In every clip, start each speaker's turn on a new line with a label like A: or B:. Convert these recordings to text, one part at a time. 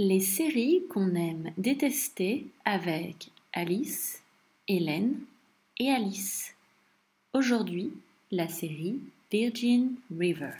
A: Les séries qu'on aime détester avec Alice, Hélène et Alice. Aujourd'hui, la série Virgin River.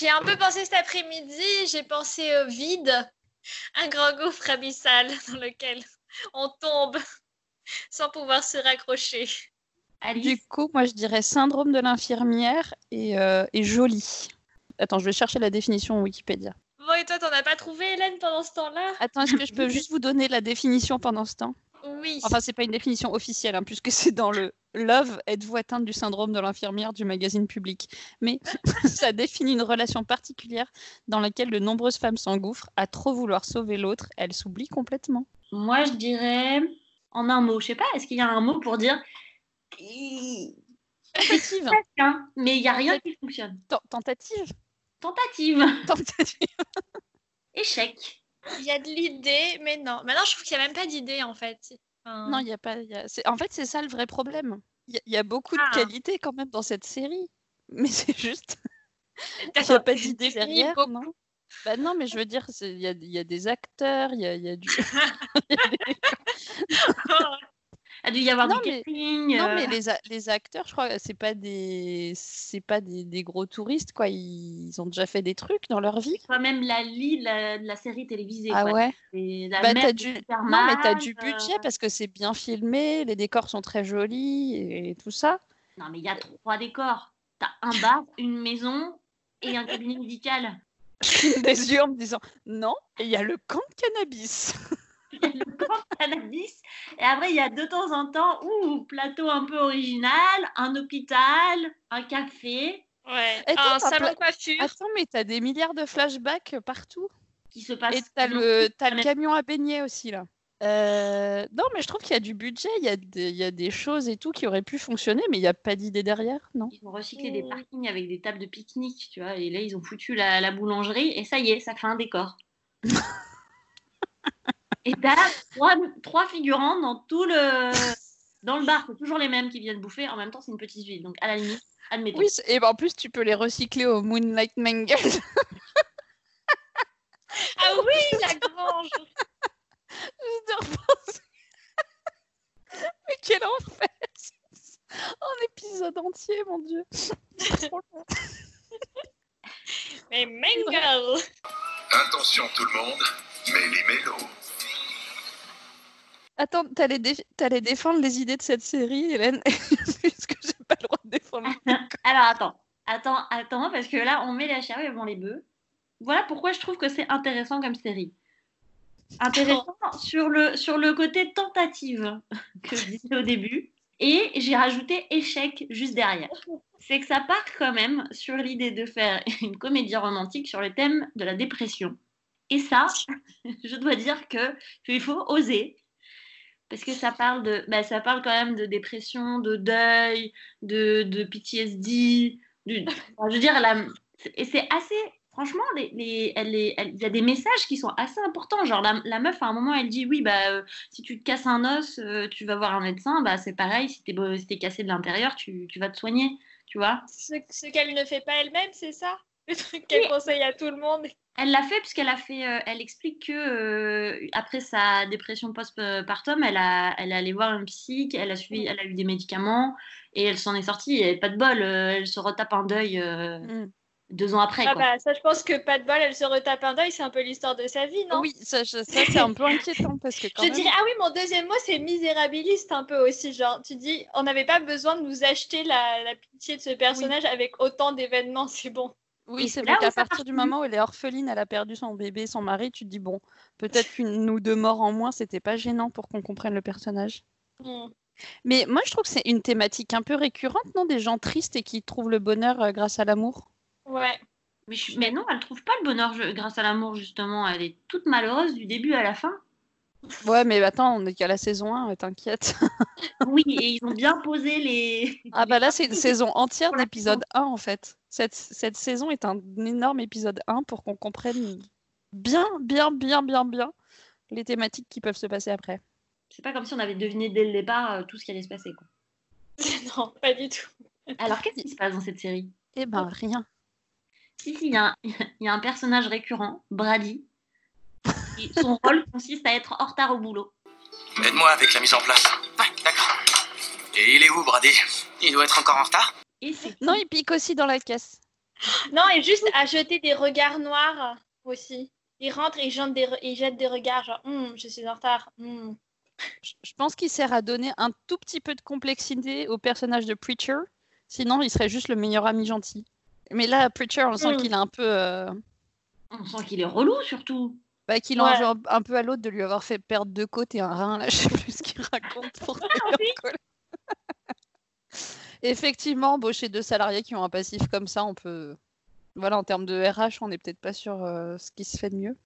B: Bah, j'ai un peu pensé cet après-midi, j'ai pensé au vide, un grand gouffre abyssal dans lequel on tombe sans pouvoir se raccrocher.
A: Alice,
C: Du coup, moi, je dirais syndrome de l'infirmière et, euh, et joli. Attends, je vais chercher la définition Wikipédia.
B: Bon, et toi, t'en as pas trouvé, Hélène, pendant ce temps-là?
C: Attends, est-ce que je peux juste vous donner la définition pendant ce temps?
B: Oui.
C: Enfin, c'est pas une définition officielle, hein, puisque c'est dans le Love, êtes-vous atteinte du syndrome de l'infirmière du magazine public? Mais ça définit une relation particulière dans laquelle de nombreuses femmes s'engouffrent à trop vouloir sauver l'autre, elles s'oublient complètement.
A: moi je dirais en un mot. Je sais pas, est-ce qu'il y a un mot pour dire.
C: Tentative.
A: Hein, mais il n'y a rien qui fonctionne.
C: Ten- Tentative.
A: Tentative.
C: Tentative.
A: Échec.
B: Il y a de l'idée, mais non. Maintenant, je trouve qu'il n'y a même pas d'idée, en fait. Enfin,
C: Non, il y a pas. y a- En fait, c'est ça le vrai problème. Il y, a- il y a beaucoup
B: Ah.
C: de qualités quand même dans cette série, mais c'est juste. Il n'y a pas d'idée derrière,
B: beaucoup.
C: non? Bah non, mais je veux dire, il y a, il y a des acteurs, il y a, il y a du. y a des-
A: a dû y avoir
C: Non,
A: du
C: mais-
A: casting.
C: Non,
A: euh,
C: mais les, acteurs, je crois, c'est pas des, c'est pas des, des gros touristes, quoi. Ils, ils ont déjà fait des trucs dans leur vie.
A: Toi même la lie de la, la série télévisée.
C: Ah
A: quoi.
C: ouais.
A: C'est la
C: Bah,
A: de
C: du...
A: Superman,
C: Non, mais t'as du
A: euh,
C: budget parce que c'est bien filmé, les décors sont très jolis et, tout ça.
A: Non, mais il y a trois décors. T'as un bar, une maison et un cabinet médical.
C: des yeux en me disant non, et il y a le camp de cannabis.
A: Il y a le camp de cannabis. Et après, il y a de temps en temps, ouh, plateau un peu original, un hôpital, un café
B: Ouais.
C: Et toi,
B: un salon coiffure.
C: Attends, mais t'as des milliards de flashbacks partout.
A: qui se passe.
C: Et t'as le, t'as le camion à baigner aussi là. Euh, non, mais je trouve qu'il y a du budget, il y, a des- il y a des choses et tout qui auraient pu fonctionner, mais il n'y a pas d'idée derrière, non
A: Ils ont recyclé des
B: Mm.
A: parkings avec des tables de pique-nique, tu vois. Et là, ils ont foutu la, la boulangerie et ça y est, ça fait un décor. et t'as trois, trois figurants dans tout le dans le bar, c'est toujours les mêmes qui viennent bouffer. En même temps, c'est une petite ville, donc à la limite, admettons.
C: Oui, et ben, en plus, tu peux les recycler au Moonlight Mangle.
B: Ah oui, la grange.
C: Juste de repenser. mais quel enfer Un épisode entier, mon dieu.
B: Mais Mangle.
D: Attention tout le monde, méli-mélo.
C: Attends, t'allais, dé- t'allais défendre les idées de cette série, Hélène Puisque j'ai pas le droit de défendre.
A: Alors attends, attends, attends, parce que là, on met la charrue avant les bœufs. Voilà pourquoi je trouve que c'est intéressant comme série. Intéressant sur le, sur le côté tentative que je disais au début. Et j'ai rajouté échec juste derrière. C'est que ça part quand même sur l'idée de faire une comédie romantique sur le thème de la dépression. Et ça, je dois dire que qu'il faut oser. Parce que ça parle, de, bah, ça parle quand même de dépression, de deuil, de, de PTSD. du- enfin, je veux dire, la- et c'est assez. Franchement, les, les- elle elle- il y a des messages qui sont assez importants. Genre, la, la meuf, à un moment, elle dit Oui, bah, euh, si tu te casses un os, euh, tu vas voir un médecin. Bah, c'est pareil, si t'es si t'es cassé de l'intérieur, tu, tu vas te soigner. Tu vois
B: Ce, ce qu'elle ne fait pas elle-même, c'est ça? Le truc qu'elle
A: Oui.
B: conseille à tout le monde.
A: Elle l'a fait puisqu'elle a fait, euh, elle explique que euh, après sa dépression post-partum, elle a, elle est allée voir un psy, elle a suivi, elle a eu des médicaments et elle s'en est sortie. Et pas de bol, euh, elle se retape un deuil euh,
C: Mm.
A: deux ans après.
B: Ah
A: quoi.
B: bah ça, je pense que pas de bol, elle se retape un deuil, c'est un peu l'histoire de sa vie, non?
C: Oui, ça, ça, c'est un peu inquiétant parce que quand
B: Je
C: même-
B: dirais, ah oui, mon deuxième mot, c'est misérabiliste un peu aussi. Genre, tu dis, on n'avait pas besoin de nous acheter la, la pitié de ce personnage avec autant d'événements, c'est bon.
C: Oui, c'est vrai qu'à partir du moment où elle est orpheline, elle a perdu son bébé, son mari, tu te dis bon, peut-être qu'une ou deux morts en moins, c'était pas gênant pour qu'on comprenne le personnage.
B: Hmm.
C: Mais moi, je trouve que c'est une thématique un peu récurrente, non Des gens tristes et qui trouvent le bonheur euh, grâce à l'amour?
B: Ouais.
A: Mais, je- mais non, elle trouve pas le bonheur grâce à l'amour, justement. Elle est toute malheureuse du début à la fin.
C: Ouais, mais attends, on est qu'à la saison 1, t'inquiète.
A: Oui, et ils ont bien posé les.
C: Ah bah là, c'est une saison entière d'épisode 1 en fait. Cette, cette saison est un énorme épisode 1 pour qu'on comprenne bien, bien, bien, bien, bien les thématiques qui peuvent se passer après.
A: C'est pas comme si on avait deviné dès le départ euh, tout ce qui allait se passer. Quoi.
B: non, pas du tout.
A: Alors, qu'est-ce qui se passe dans cette série?
C: Eh ben, rien.
A: Si, si, il y, a un- il y a un personnage récurrent, Brady. Son rôle consiste à être en retard au boulot.
D: Aide-moi avec la mise en place.
E: Ouais, d'accord.
D: Et il est où, Brady?
E: Il doit être encore en retard?
A: Et
C: Non, il pique aussi dans la caisse.
B: Non, et juste à jeter des regards noirs aussi. Il rentre et il jette des, re- il jette des regards genre Hum, je suis en retard. hum.
C: Je pense qu'il sert à donner un tout petit peu de complexité au personnage de Preacher. Sinon, il serait juste le meilleur ami gentil. Mais là, Preacher, on sent
B: Mm.
C: qu'il a un peu. euh,
A: On sent qu'il est relou, surtout.
C: Bah, qu'il en
B: Ouais.
C: veut un, peu à l'autre de lui avoir fait perdre deux côtes et un rein. Là, je sais plus ce qu'il raconte pour
B: Oui.
C: colère. Effectivement, embaucher deux salariés qui ont un passif comme ça, on peut. Voilà, en termes de RH, on n'est peut-être pas sur euh, ce qui se fait de mieux.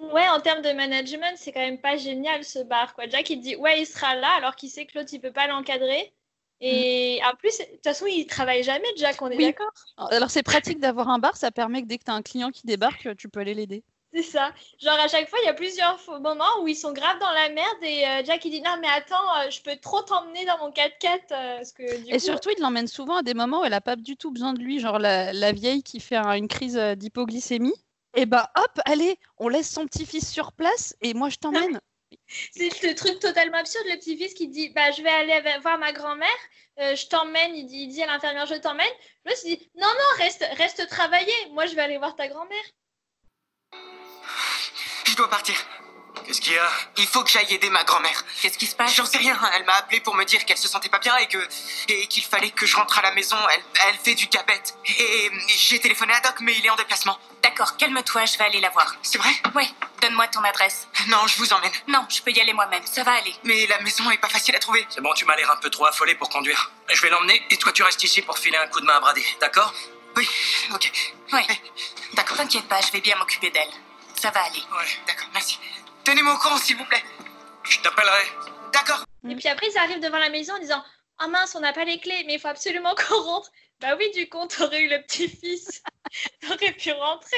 B: Ouais, en termes de management, c'est quand même pas génial ce bar. Quoi. Jack, il dit Ouais, il sera là alors qu'il sait que l'autre, il peut pas l'encadrer. Et en plus, de toute façon, il travaille jamais, Jack, on est
C: Oui.
B: d'accord
C: Alors, c'est pratique d'avoir un bar, ça permet que dès que tu as un client qui débarque, tu peux aller l'aider.
B: C'est ça. Genre, à chaque fois, il y a plusieurs moments où ils sont grave dans la merde et euh, Jack, il dit Non, mais attends, euh, je peux trop t'emmener dans mon 4x4. euh, parce que, du
C: Et
B: coup,
C: surtout, il l'emmène souvent à des moments où elle a pas du tout besoin de lui, genre la, la vieille qui fait un- une crise d'hypoglycémie. Et ben hop, allez, on laisse son petit-fils sur place et moi je t'emmène.
B: C'est le truc totalement absurde, le petit-fils qui dit bah, Je vais aller voir ma grand-mère, euh, je t'emmène. Il dit, il dit à l'infirmière Je t'emmène. L'autre il dit Non, non, reste, reste travailler. Moi, je vais aller voir ta grand-mère.
E: Je dois partir.
D: Qu'est-ce qu'il y a?
E: Il faut que j'aille aider ma grand-mère.
F: Qu'est-ce qui se passe?
E: J'en sais rien. Elle m'a appelé pour me dire qu'elle se sentait pas bien et que et qu'il fallait que je rentre à la maison. Elle, elle fait du diabète. Et j'ai téléphoné à Doc, mais il est en déplacement.
F: D'accord, calme-toi, je vais aller la voir.
E: C'est vrai?
F: Ouais, donne-moi ton adresse.
E: Non, je vous emmène.
F: Non, je peux y aller moi-même, ça va aller.
E: Mais la maison est pas facile à trouver.
D: C'est bon, tu m'as l'air un peu trop affolé pour conduire. Je vais l'emmener et toi tu restes ici pour filer un coup de main à Brady, d'accord?
E: Oui, ok.
F: Ouais,
E: D'accord.
F: t'inquiète pas, je vais bien m'occuper d'elle. Ça va aller.
D: Ouais.
E: D'accord, merci. Tenez-moi au courant, s'il vous plaît.
D: Je t'appellerai.
E: D'accord.
B: Et puis après, ils arrivent devant la maison en disant Ah mince, on n'a pas les clés, mais il faut absolument qu'on rentre. Bah oui, du coup, t'aurais eu le petit-fils. T'aurais pu rentrer.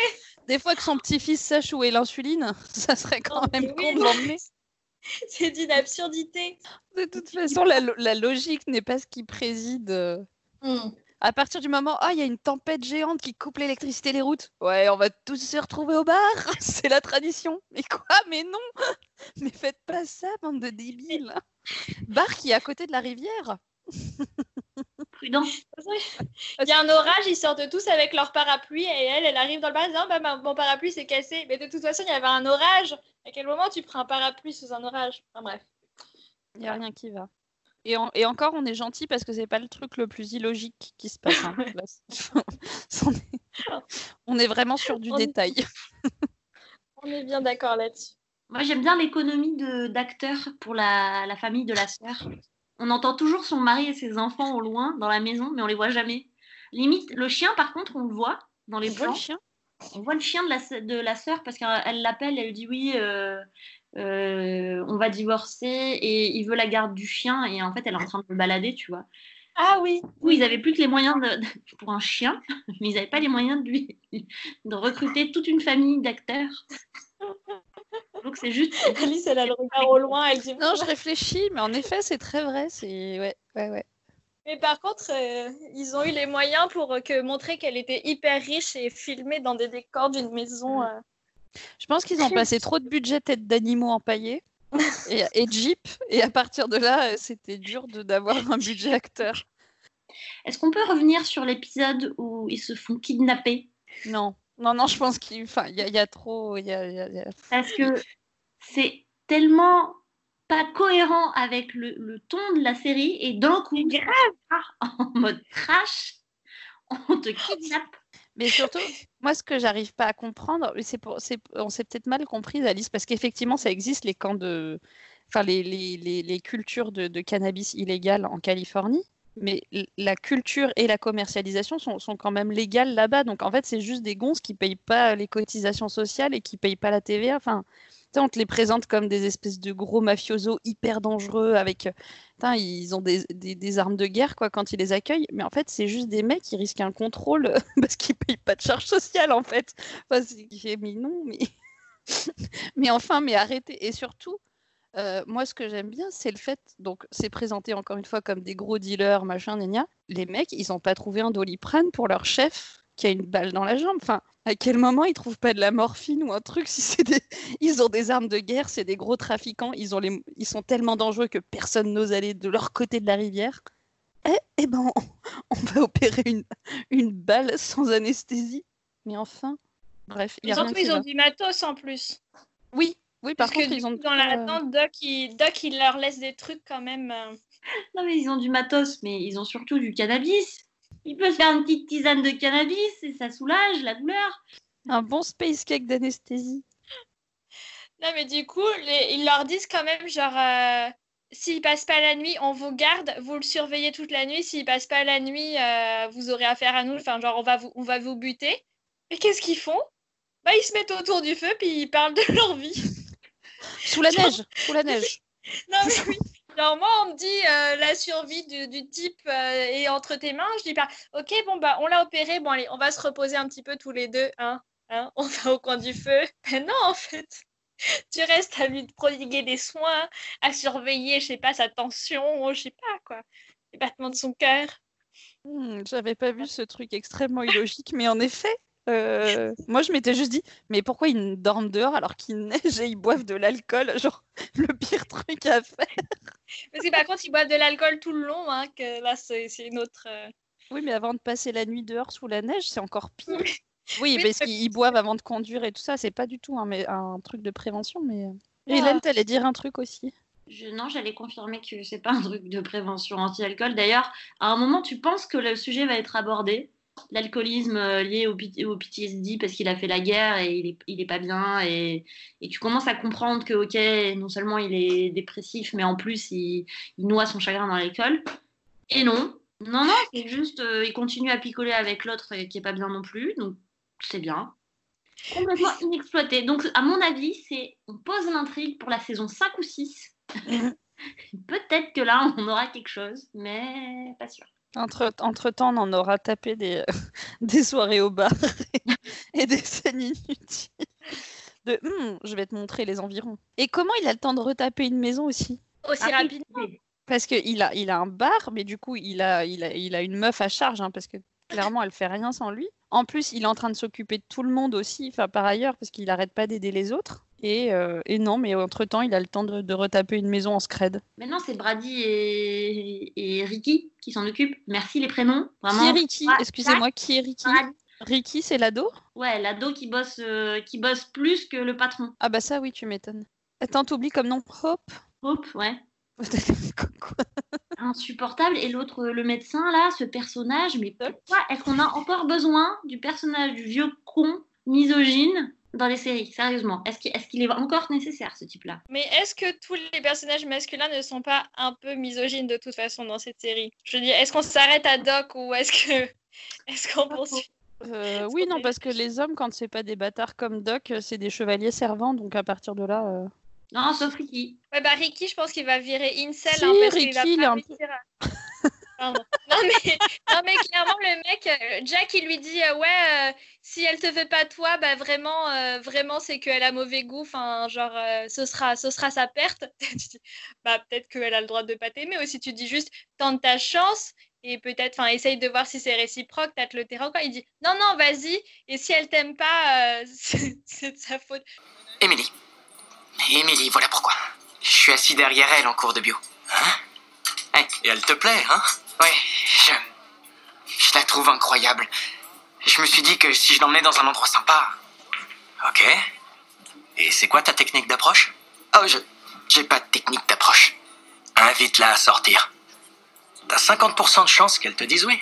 C: Des fois que son petit-fils sache où est l'insuline, ça serait quand
B: Oh,
C: même
B: oui,
C: con de l'emmener.
B: C'est d'une absurdité.
C: De toute façon, la, lo- la logique n'est pas ce qui préside. euh. À partir du moment, ah, il y a une tempête géante qui coupe l'électricité les routes. Ouais, on va tous se retrouver au bar. C'est la tradition. Mais quoi? Mais non Mais faites pas ça, bande de débiles. Bar qui est à côté de la rivière.
A: Prudent.
B: Il y a un orage, ils sortent tous avec leur parapluie et elle, elle arrive dans le bar en disant bah, ma- mon parapluie s'est cassé. Mais de toute façon, il y avait un orage. À quel moment tu prends un parapluie sous un orage? Enfin bref.
C: Il n'y a rien qui va. Et, en- et encore, on est gentil parce que c'est pas le truc le plus illogique qui se passe. hein. Là, on, est... on est vraiment sur du
B: On est-
C: détail.
B: On est bien d'accord là-dessus.
A: Moi, j'aime bien l'économie de- d'acteurs pour la, la famille de la sœur. On entend toujours son mari et ses enfants au loin dans la maison, mais on les voit jamais. Limite, le chien, par contre, on le voit dans les
C: On voit le
A: plans.
C: chien
A: On voit le chien de la, de la sœur parce qu'elle l'appelle, elle lui dit oui, euh, euh, on va divorcer et il veut la garde du chien et en fait, elle est en train de le balader, tu vois.
B: Ah oui.
A: Oui, ils avaient plus que les moyens de, de- pour un chien, mais ils n'avaient pas les moyens de lui de recruter toute une famille d'acteurs. Donc c'est juste.
B: Alice, elle a le regard au loin. Elle dit
C: Non, je réfléchis, mais en effet, c'est très vrai. C'est ouais, ouais, ouais.
B: Mais par contre, euh, ils ont eu les moyens pour euh, que montrer qu'elle était hyper riche et filmée dans des décors d'une maison. euh.
C: Je pense qu'ils ont passé trop de budget tête d'animaux empaillés et, et Jeep, et à partir de là, c'était dur de d'avoir un budget acteur.
A: Est-ce qu'on peut revenir sur l'épisode où ils se font kidnapper?
C: Non, non, non, je pense qu'il enfin, il y, y a trop. il Y a, il y a- il y a-
A: Parce que c'est tellement pas cohérent avec le, le ton de la série et d'un coup, en mode trash, on te kidnappe.
C: Mais surtout, moi, ce que j'arrive pas à comprendre, c'est pour, on s'est peut-être mal compris, Alice, parce qu'effectivement, ça existe les camps de, enfin, les, les, les, les cultures de, de cannabis illégal en Californie. mais la culture et la commercialisation sont, sont quand même légales là-bas. Donc en fait, c'est juste des gonzes qui payent pas les cotisations sociales et qui payent pas la TVA. Enfin, on te les présente comme des espèces de gros mafiosos hyper dangereux avec. euh, ils ont des, armes de guerre quoi quand ils les accueillent. Mais en fait, c'est juste des mecs qui risquent un contrôle parce qu'ils payent pas de charges sociales en fait. Non, mais. mais enfin, mais arrêtez. Et surtout. Euh, moi, ce que j'aime bien, c'est le fait, donc c'est présenté encore une fois comme des gros dealers, machin, gna gna. Les mecs, ils n'ont pas trouvé un doliprane pour leur chef qui a une balle dans la jambe. Enfin, à quel moment ils trouvent pas de la morphine ou un truc si c'est des... Ils ont des armes de guerre, c'est des gros trafiquants, ils, ont les... ils sont tellement dangereux que personne n'ose aller de leur côté de la rivière. Eh, eh ben, on, on va opérer une, une balle sans anesthésie. Mais enfin, bref, y a rien
B: ils ont
C: va.
B: du matos en plus.
C: Oui, oui, par
B: Parce que du
C: ils ont...
B: coup, dans la
C: euh,
B: attente, Doc, il, Doc, il leur laisse des trucs quand même. euh.
A: Non, mais ils ont du matos, mais ils ont surtout du cannabis. Il peut se faire une petite tisane de cannabis et ça soulage la douleur.
C: Un bon space cake d'anesthésie.
B: Non, mais du coup, les- ils leur disent quand même, genre, euh, s'il passe pas la nuit, on vous garde, vous le surveillez toute la nuit. S'il passe pas la nuit, euh, vous aurez affaire à nous. Enfin, genre, on va vous, on va vous buter. Et qu'est-ce qu'ils font? Bah, ils se mettent autour du feu, puis ils parlent de leur vie.
C: Sous la neige, sous la neige.
B: Non, mais oui. Genre, moi, on me dit euh, la survie du, du type euh, est entre tes mains. Je dis pas, ok, bon, bah, on l'a opéré. Bon, allez, on va se reposer un petit peu tous les deux. Hein, hein, on va au coin du feu. Mais non, en fait. Tu restes à lui prodiguer des soins, à surveiller, je sais pas, sa tension, je sais pas, quoi. Les battements de son cœur.
C: Hmm, J'avais pas vu ce truc extrêmement illogique, mais en effet, euh, moi je m'étais juste dit, mais pourquoi ils dorment dehors alors qu'il neige et ils boivent de l'alcool? Genre, le pire truc à faire.
B: Parce que par contre, ils boivent de l'alcool tout le long, hein, que là, c'est une autre. euh,
C: Oui, mais avant de passer la nuit dehors sous la neige, c'est encore pire. Oui,
B: Oui,
C: parce qu'ils boivent avant de conduire et tout ça, c'est pas du tout un, mais un truc de prévention, mais. euh.
B: Ah.
C: Hélène, t'allais dire un truc aussi.
A: Je, non, j'allais confirmer que c'est pas un truc de prévention anti-alcool. D'ailleurs, à un moment, tu penses que le sujet va être abordé? L'alcoolisme euh, lié au, PTSD parce qu'il a fait la guerre et il est, il est pas bien. Et, et tu commences à comprendre que, ok, non seulement il est dépressif, mais en plus, il, il noie son chagrin dans l'alcool. Et non. Non, non, c'est juste, euh, il continue à picoler avec l'autre qui est pas bien non plus. Donc, c'est bien. Complètement inexploité. Donc, à mon avis, c'est on pose l'intrigue pour la saison 5 ou 6. Peut-être que là, on aura quelque chose, mais pas sûr.
C: Entre, entre temps, on en aura tapé des, des soirées au bar et, et des scènes inutiles. De Hum, je vais te montrer les environs. Et comment il a le temps de retaper une maison aussi?
B: Aussi
A: Après,
B: rapidement.
C: Parce qu'il a, il a un bar, mais du coup, il a, il a, il a une meuf à charge, hein, parce que clairement, elle fait rien sans lui. En plus, il est en train de s'occuper de tout le monde aussi, enfin par ailleurs, parce qu'il arrête pas d'aider les autres. Et, euh, et non, mais entre-temps, il a le temps de, de retaper une maison en scred.
A: Maintenant, c'est Brady et, et Ricky qui s'en occupent. Merci les prénoms. Vraiment.
C: Qui est Ricky
A: Ah,
C: Excusez-moi, qui est Ricky
A: Brady.
C: Ricky, c'est l'ado?
A: Ouais, l'ado qui bosse, euh, qui bosse plus que le patron.
C: Ah bah ça, oui, tu m'étonnes. Attends, t'oublies comme nom Hope?
A: Hope, ouais. Insupportable. Et l'autre, le médecin, là, ce personnage, mais pourquoi est-ce qu'on a encore besoin du personnage du vieux con misogyne? Dans les séries Sérieusement, est-ce qu'il est, qu'il est encore nécessaire, ce type-là?
B: Mais est-ce que tous les personnages masculins ne sont pas un peu misogynes de toute façon dans cette série? Je veux dire, est-ce qu'on s'arrête à Doc ou est-ce que est-ce qu'on poursuit?
C: Euh, oui, non, parce que les hommes, quand c'est pas des bâtards comme Doc, euh, c'est des chevaliers servants, donc à partir de là. euh,
A: Non, sauf Ricky.
B: Ouais, bah Ricky, je pense qu'il va virer Incel
C: Si,
B: hein, parce va
C: Ricky, il est
B: pas
C: un
B: à- Non mais, clairement le mec, euh, Jack il lui dit euh, ouais euh, si elle te veut pas toi bah vraiment vraiment c'est qu'elle a mauvais goût. Enfin genre ce sera ce sera sa perte. Tu dis, bah peut-être qu'elle a le droit de pas t'aimer. Aussi tu dis juste tente ta chance et peut-être enfin essaye de voir si c'est réciproque tâte le terrain quoi. Il dit non non vas-y. Et si elle t'aime pas c'est de sa faute.
E: Émilie. Émilie, voilà pourquoi. Je suis assis derrière elle en cours de bio. Hein?
D: Et elle te plaît, hein?
E: Ouais, je. Je la trouve incroyable. Je me suis dit que si je l'emmenais dans un endroit sympa.
D: Ok. Et c'est quoi ta technique d'approche?
E: Oh, je. J'ai pas de technique d'approche.
D: Invite-la à sortir. T'as 50% de chance qu'elle te dise oui.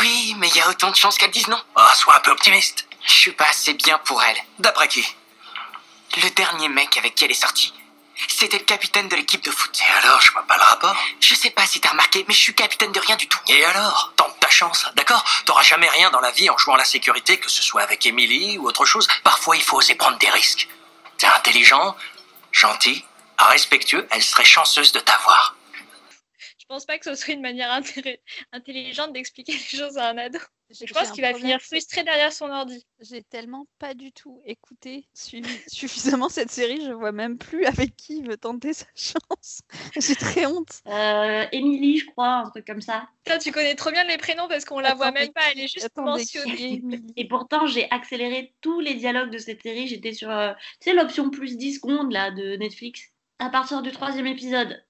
E: Oui, mais il y a autant de chances qu'elle dise non.
D: Oh, sois un peu optimiste.
E: Je suis pas assez bien pour elle.
D: D'après qui?
E: Le dernier mec avec qui elle est sortie. C'était le capitaine de l'équipe de foot.
D: Et alors, je vois pas le rapport.
E: Je sais pas si t'as remarqué, mais je suis capitaine de rien du tout.
D: Et alors? Tente ta chance, d'accord T'auras jamais rien dans la vie en jouant à la sécurité, que ce soit avec Emily ou autre chose. Parfois, il faut oser prendre des risques. T'es intelligent, gentil, respectueux, elle serait chanceuse de t'avoir.
B: Je pense pas que ce soit une manière intelligente d'expliquer les choses à un ado. Je pense qu'il va finir frustré derrière son ordi.
C: J'ai tellement pas du tout écouté, suivi suffisamment cette série, je vois même plus avec qui il veut tenter sa chance. J'ai très honte.
A: Euh, Émilie, je crois, un truc comme ça.
B: Toi, tu connais trop bien les prénoms parce qu'on la voit même pas, elle est juste
C: Attendez,
B: mentionnée.
A: Et pourtant, j'ai accéléré tous les dialogues de cette série. J'étais sur, euh, tu sais, l'option plus 10 secondes là de Netflix. À partir du troisième épisode.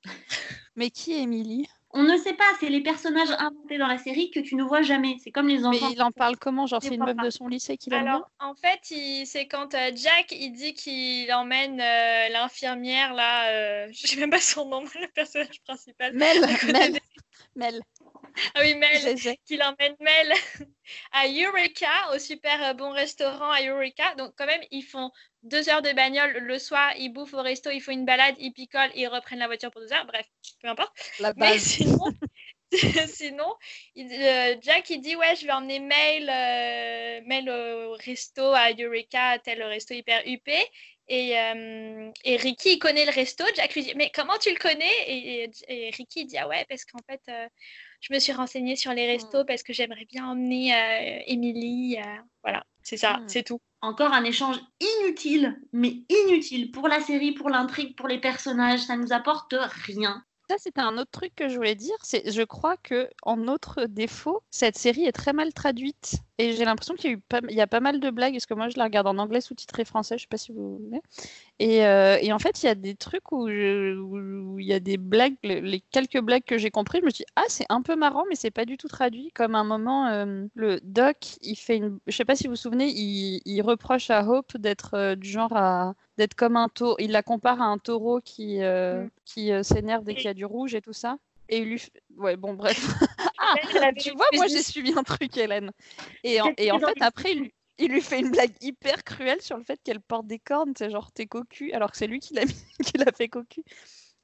C: Mais qui est Emily
A: On ne sait pas, c'est les personnages inventés dans la série que tu ne vois jamais. C'est comme les
C: Mais
A: enfants.
C: il en parle comment Genre,
A: Je
C: c'est une meuf
A: pas.
C: de son lycée qui bien
B: Alors, en fait, il- c'est quand euh, Jack, il dit qu'il emmène euh, l'infirmière, là, euh, je sais même pas son nom, le personnage principal.
C: Mel, Mel,
B: des-
C: Mel,
B: Ah oui, Mel,
C: je sais.
B: qu'il emmène Mel à Eureka, au super euh, bon restaurant à Eureka. Donc, quand même, ils font deux heures de bagnole le soir, ils bouffent au resto, ils font une balade, ils picolent, ils reprennent la voiture pour deux heures. Bref, peu importe.
C: La
B: Mais sinon, sinon il- euh, Jack il dit ouais je vais emmener Mail, euh, Mail au resto à Eureka, tel resto hyper huppé. Et, euh, et Ricky il connaît le resto. Jack lui dit mais comment tu le connais? Et, et- et Ricky dit ah ouais parce qu'en fait euh, je me suis renseignée sur les restos parce que j'aimerais bien emmener euh, Emily. euh, voilà c'est ça
C: Mm.
B: c'est tout.
A: Encore un échange inutile, mais inutile pour la série, pour l'intrigue, pour les personnages. Ça nous apporte rien.
C: Ça, c'était un autre truc que je voulais dire. C'est, je crois que en autre défaut, cette série est très mal traduite. Et j'ai l'impression qu'il y a eu pas, il y a pas mal de blagues, parce que moi, je la regarde en anglais sous-titré français. Je sais pas si vous voulez. Et, euh, et en fait, il y a des trucs où, je- où il y a des blagues, le- les quelques blagues que j'ai compris, je me dis ah c'est un peu marrant, mais c'est pas du tout traduit. Comme un moment, euh, le Doc, il fait une, je sais pas si vous vous souvenez, il, il reproche à Hope d'être euh, du genre à d'être comme un taureau. Il la compare à un taureau qui euh,
B: Mm.
C: qui euh, s'énerve dès qu'il y a du rouge et tout ça. Et il lui, ouais bon bref. ah, tu vois, moi j'ai suivi un truc, Hélène. Et en, et fait après il lui, il lui fait une blague hyper cruelle sur le fait qu'elle porte des cornes, c'est genre t'es cocu, alors que c'est lui qui l'a qui l'a fait cocu.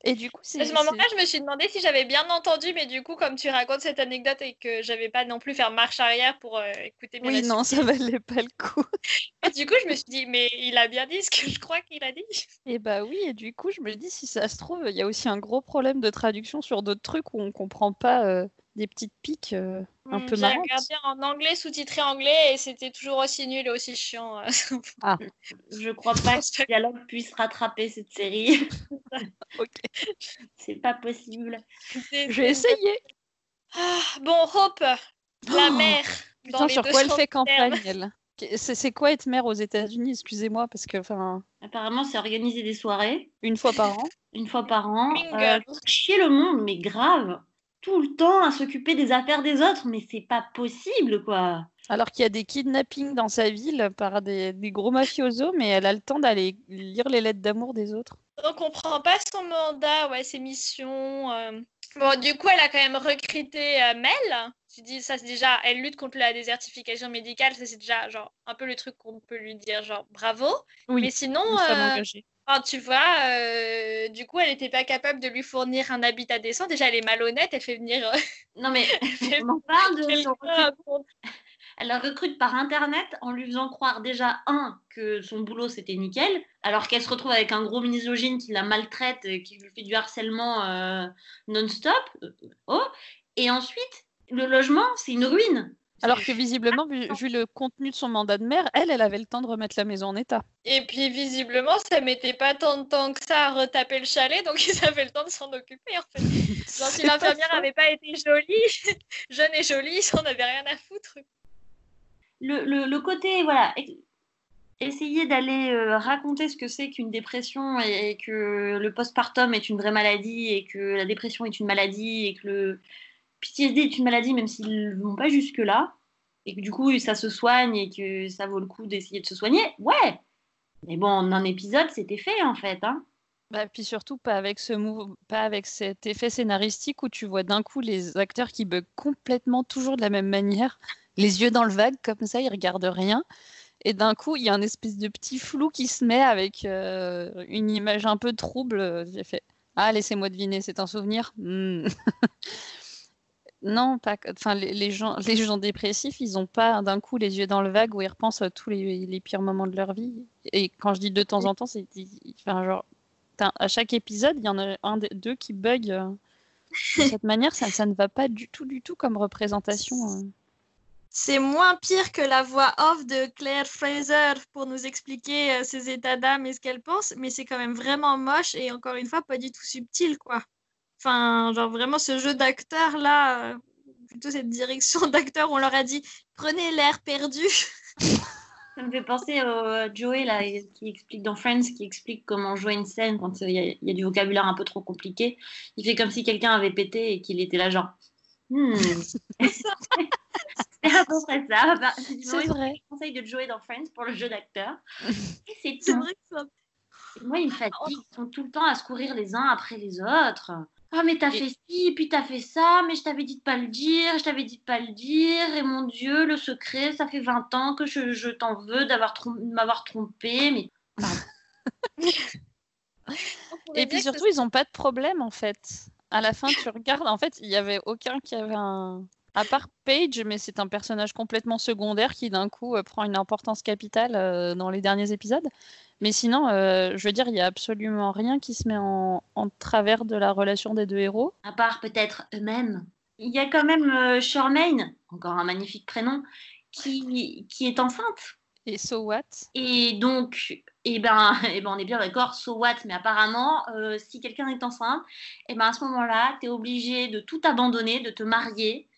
C: Et du coup c'est
B: À ce moment-là, je me suis demandé si j'avais bien entendu, mais du coup, comme tu racontes cette anecdote et que j'avais pas non plus faire marche arrière pour euh, écouter bien
C: oui non ça valait pas le coup.
B: Et du coup, je me suis dit, mais il a bien dit ce que je crois qu'il a dit.
C: Et bah oui, et du coup, je me dis, si ça se trouve, il y a aussi un gros problème de traduction sur d'autres trucs où on comprend pas euh, des petites piques euh, un peu
B: J'ai
C: marrantes.
B: regardé en anglais, sous-titré anglais, et c'était toujours aussi nul et aussi chiant. euh.
A: Je crois pas que le dialogue puisse rattraper cette série.
C: Ok.
A: C'est pas possible.
C: Je vais essayer.
B: Ah, bon, Hope, la
C: Oh,
B: mère. dans
C: Putain,
B: les
C: sur quoi elle
B: 200
C: fait campagne, elle? C'est quoi être mère aux États-Unis? Excusez-moi, parce que, enfin,
A: Apparemment, c'est organiser des soirées
C: une fois par an.
A: une fois par an. Euh, chier le monde, mais grave. Tout le temps à s'occuper des affaires des autres, mais c'est pas possible, quoi.
C: Alors qu'il y a des kidnappings dans sa ville par des, des gros mafiosos, mais elle a le temps d'aller lire les lettres d'amour des autres.
B: On comprend pas son mandat, ouais, ses missions. euh. Bon, du coup, elle a quand même recruté euh, Mel. Tu dis, ça, c'est déjà, elle lutte contre la désertification médicale. Ça, c'est déjà, genre, un peu le truc qu'on peut lui dire, genre, bravo.
C: Oui,
B: Mais sinon, euh, enfin, tu vois, euh, du coup, elle n'était pas capable de lui fournir un habitat décent. Déjà, elle est malhonnête. Elle fait venir. euh,
A: Non, mais on en parle de son Elle la recrute par internet en lui faisant croire déjà, un, que son boulot c'était nickel, alors qu'elle se retrouve avec un gros misogyne qui la maltraite, et qui lui fait du harcèlement euh, non-stop. euh, oh. Et ensuite, le logement, c'est une ruine.
C: Alors que visiblement, vu, vu le contenu de son mandat de mère, elle, elle avait le temps de remettre la maison en état.
B: Et puis, visiblement, ça mettait pas tant de temps que ça à retaper le chalet. Donc, ils avaient le temps de s'en occuper, en fait. Genre, si l'infirmière n'avait pas été jolie, jeune et jolie, ils en avaient rien à foutre.
A: Le, côté, voilà, essayer d'aller euh, raconter ce que c'est qu'une dépression et, et que le postpartum est une vraie maladie et que la dépression est une maladie et que le PTSD est une maladie, même s'ils ne vont pas jusque-là, et que du coup ça se soigne et que ça vaut le coup d'essayer de se soigner, ouais. Mais bon, en un épisode, c'était fait en fait. Hein.
C: Bah, puis surtout pas avec ce move, pas avec cet effet scénaristique où tu vois d'un coup les acteurs qui bug complètement toujours de la même manière, les yeux dans le vague comme ça, ils regardent rien. Et d'un coup, il y a un espèce de petit flou qui se met avec euh, une image un peu trouble. J'ai fait Ah, laissez-moi deviner, c'est un souvenir Hmm. Non, pas. Enfin, les, les gens, les gens dépressifs, ils n'ont pas d'un coup les yeux dans le vague où ils repensent à tous les, les pires moments de leur vie. Et quand je dis de temps en temps, c'est enfin, genre à chaque épisode, il y en a un des deux qui bug euh, de cette manière. Ça, ça ne va pas du tout, du tout comme représentation.
B: C'est moins pire que la voix off de Claire Fraser pour nous expliquer euh, ses états d'âme et ce qu'elle pense, mais c'est quand même vraiment moche et encore une fois pas du tout subtil quoi. Enfin, genre vraiment ce jeu d'acteur là, euh, plutôt cette direction d'acteur, on leur a dit prenez l'air perdu.
A: Ça me fait penser au euh, Joey là, qui explique dans Friends, qui explique comment jouer une scène quand il y, a- il y a du vocabulaire un peu trop compliqué. Il fait comme si quelqu'un avait pété et qu'il était là genre. Hmm. c'est à peu près ça. Bah,
C: C'est vrai.
A: le conseil de Joey dans Friends pour le jeu d'acteur. Et
B: c'est
A: tout.
B: vrai que ça-
A: Moi, ils me fatiguent. Ils sont tout le temps à se courir les uns après les autres. Ah, mais t'as
C: Et-
A: fait ci, puis t'as fait ça, mais je t'avais dit de pas le dire, je t'avais dit de pas le dire, et mon Dieu, le secret, ça fait 20 ans que je, je t'en veux d'avoir trom- de m'avoir trompé, mais
C: Et puis surtout, ils n'ont pas de problème en fait. À la fin, tu regardes, en fait, il n'y avait aucun qui avait un. À part Paige, mais c'est un personnage complètement secondaire qui d'un coup euh, prend une importance capitale euh, dans les derniers épisodes. Mais sinon, euh, je veux dire, il n'y a absolument rien qui se met en, en travers de la relation des deux héros.
A: à part peut-être eux-mêmes. Il y a quand même euh, Charmaine, encore un magnifique prénom, qui, qui est enceinte.
C: Et so what?
A: Et donc, eh ben, eh ben, on est bien d'accord, so what, mais apparemment, euh, si quelqu'un est enceinte, eh ben, à ce moment-là, tu es obligé de tout abandonner, de te marier,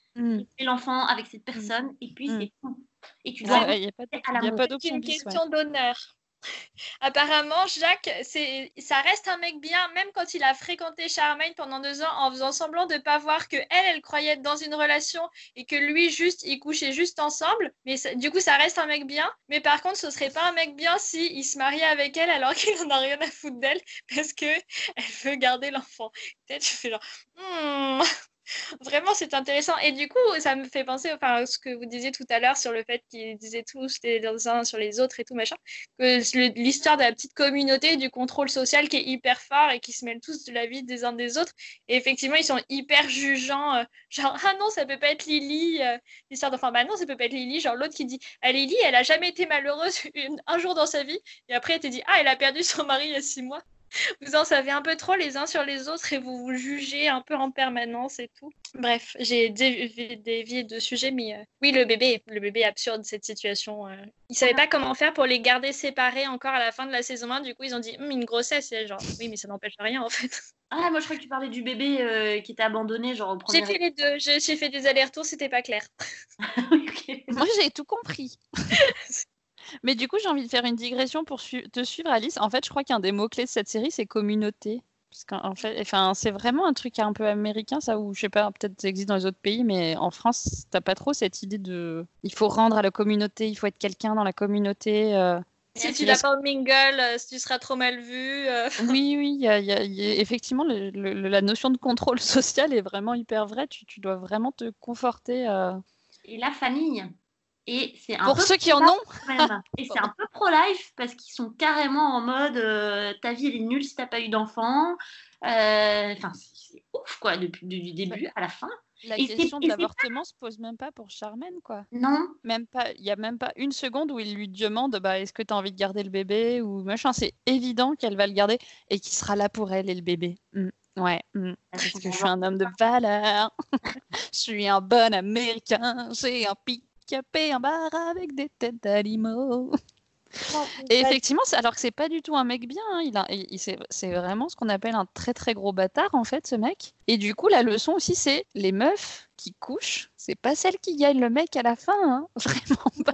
A: Et l'enfant avec cette personne, et puis
C: Mm.
A: c'est tout. Et tu dois
C: ouais, Il n'y a pas,
A: à
C: il y a
A: l'amour.
C: pas
B: C'est une
C: ouais.
B: question d'honneur. Apparemment, Jacques, c'est, ça reste un mec bien, même quand il a fréquenté Charmaine pendant deux ans, en faisant semblant de pas voir que elle, elle croyait être dans une relation et que lui, juste, ils couchaient juste ensemble. Mais ça- du coup, ça reste un mec bien. Mais par contre, ce serait pas un mec bien si il se mariait avec elle alors qu'il en a rien à foutre d'elle parce que elle veut garder l'enfant. Peut-être tu fais genre, Hmm. Vraiment, c'est intéressant. Et du coup, ça me fait penser enfin, à ce que vous disiez tout à l'heure sur le fait qu'ils disaient tous les uns sur les autres et tout machin. Que l'histoire de la petite communauté, du contrôle social qui est hyper fort et qui se mêlent tous de la vie des uns des autres. Et effectivement, ils sont hyper jugeants. euh, genre, ah non, ça peut pas être Lily. euh, l'histoire d'enfant, bah non, ça peut pas être Lily. Genre, l'autre qui dit, ah Lily, elle a jamais été malheureuse un jour dans sa vie. Et après, elle te dit, ah, elle a perdu son mari il y a six mois. Vous en savez un peu trop les uns sur les autres et vous vous jugez un peu en permanence et tout. Bref, j'ai dévié, dévié de sujet, mais euh, oui, le bébé, le bébé absurde cette situation. euh. Ils savaient pas comment faire pour les garder séparés encore à la fin de la saison 1. Du coup, ils ont dit Hum, une grossesse. Et genre, oui, mais ça n'empêche rien en fait.
A: Ah, moi je crois que tu parlais du bébé euh, qui était abandonné, genre au premier.
B: J'ai fait les deux. J'ai fait des allers-retours, c'était pas clair.
C: Moi, j'ai tout compris. Mais du coup, j'ai envie de faire une digression pour su- te suivre, Alice. En fait, je crois qu'un des mots-clés de cette série, c'est communauté. Parce qu'en fait, enfin, c'est vraiment un truc un peu américain, ça, ou je sais pas, peut-être ça existe dans les autres pays, mais en France, t'as pas trop cette idée de. Il faut rendre à la communauté, il faut être quelqu'un dans la communauté. euh.
B: Si tu l'as pas au mingle, euh, tu seras trop mal vu. euh.
C: Oui, oui, il y a, y a- il y a- effectivement, le- le- la notion de contrôle social est vraiment hyper vraie. Tu, tu dois vraiment te conforter. euh,
A: Et la famille. Et c'est un
C: Pour
A: peu
C: ceux qui en ont.
A: Et c'est un peu pro-life parce qu'ils sont carrément en mode euh, ta vie elle est nulle si t'as pas eu d'enfant. Euh, Enfin, c'est ouf quoi, depuis du début à la fin.
C: la
A: Et
C: question de l'avortement se pose même pas pour Charmaine, quoi.
A: Non,
C: Même pas, il y a même pas une seconde où il lui demande bah, est-ce que tu as envie de garder le bébé ou machin. C'est évident qu'elle va le garder et qu'il sera là pour elle et le bébé. Mm, Ouais, mm. parce que je suis un homme de valeur. je suis un bon américain. J'ai un pick-up un bar avec des têtes d'animaux. Et effectivement, alors que c'est pas du tout un mec bien. hein, Il a, il- il- c'est vraiment ce qu'on appelle un très très gros bâtard en fait, ce mec. Et du coup, la leçon aussi, c'est les meufs qui couchent, c'est pas celles qui gagnent le mec à la fin. hein, Vraiment pas.